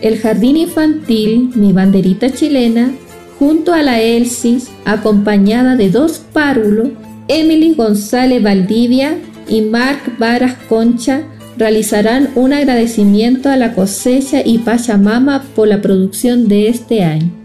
el Jardín Infantil Mi Banderita Chilena, junto a la Elsis, acompañada de dos párvulos, Emily González Valdivia y Marc Varas Concha, realizarán un agradecimiento a la cosecha y Pachamama por la producción de este año.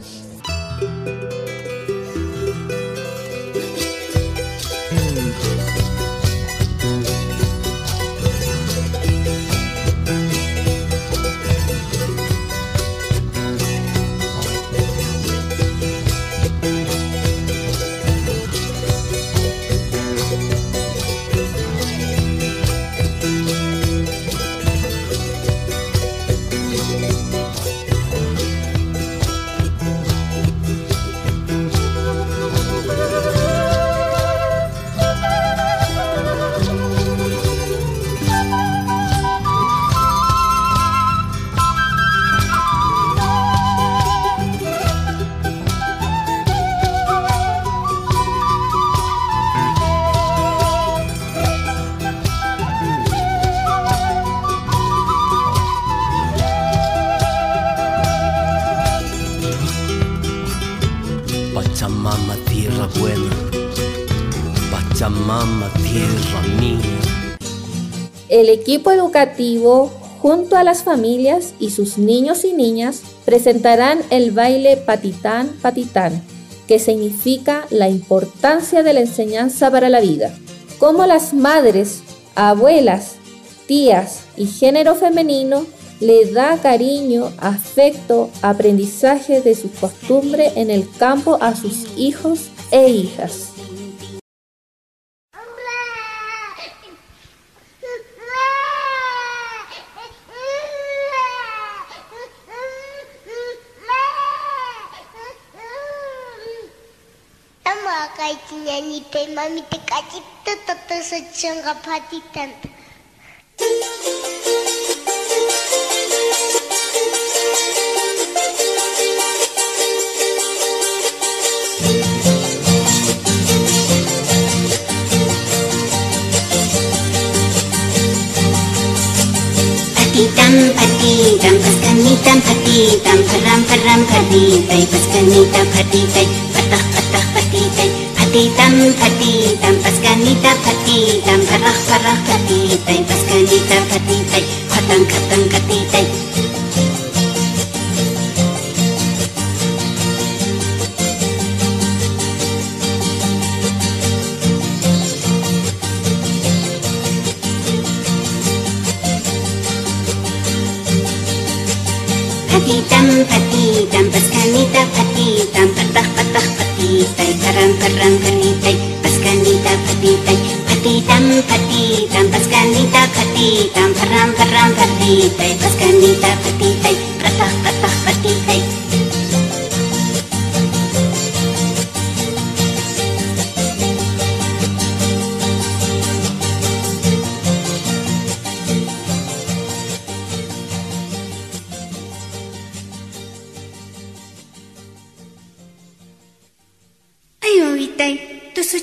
Música El equipo educativo, junto a las familias y sus niños y niñas, presentarán el baile Patitán Patitán, que significa la importancia de la enseñanza para la vida. Como las madres, abuelas, tías y género femenino le da cariño, afecto, aprendizaje de su costumbre en el campo a sus hijos e hijas. nyanyi tema mi te kaci tetete secengap hati tante. Patitam patitam paskanitam patitam param param patitai paskanitam patitai patah patah patitai patitam patitam paskanita patitam parah parah patitai paskanita Patitam patitam paskanita patitam patah patah patitai parang parang kanitai paskanita patitai patitam patitam paskanita patitam parang parang patitai paskanita patitai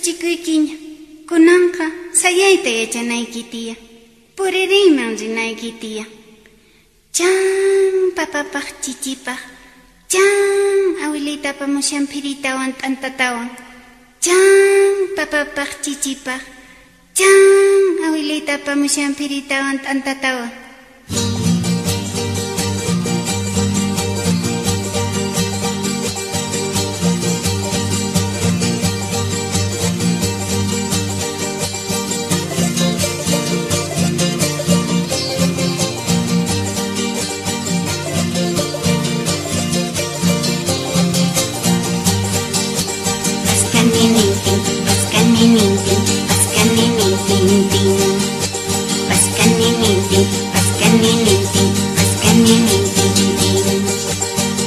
chikuykiña kunanqa sayayta yachanaykitiya puririyman rinaykitiya chan papapaq chichipaq chan awilitapa mushanpiritawan t'antatawan chan papapaq chichipaq chan awilitapa mushanpiritawan t'antatawan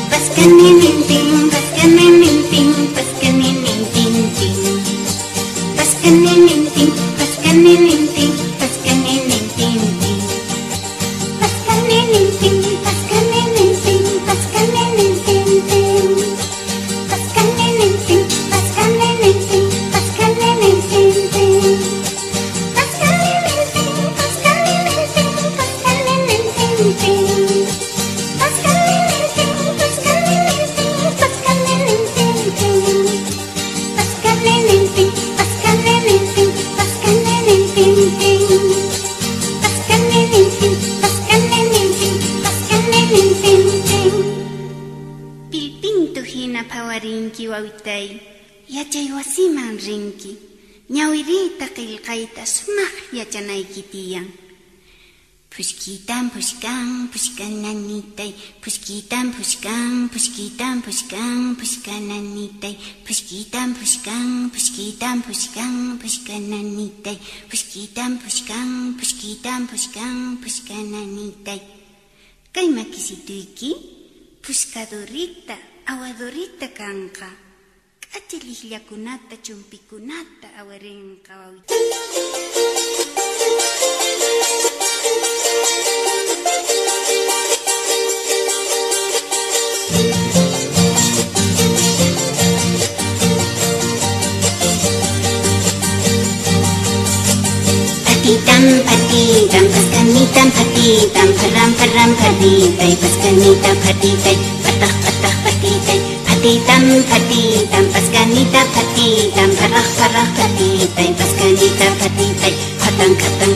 Baskan ini piritawan tantatawan. chay wasiman rinki. Ñawirita qillqayta sumaq yachanaykitiyan. tiyan. Pushkitan pushkan, pushkananitay, pushkitan pushkan, pushkitan pushkan, pushkananitay, pushkitan pushkan, pushkitan pushkan, pushkananitay, pushkitan pushkan, pushkitan pushkan, pushkananitay. Kay makisituyki, pushkadorita, awadorita kanka. Kachilihlakunata, chumpikunata, awarenka wawita. Patitam patitam paskanitam patitam param param patitai paskanita patitai patah patah patitam patitam paskanita patitam parah parah patitam paskanita patitam patang patang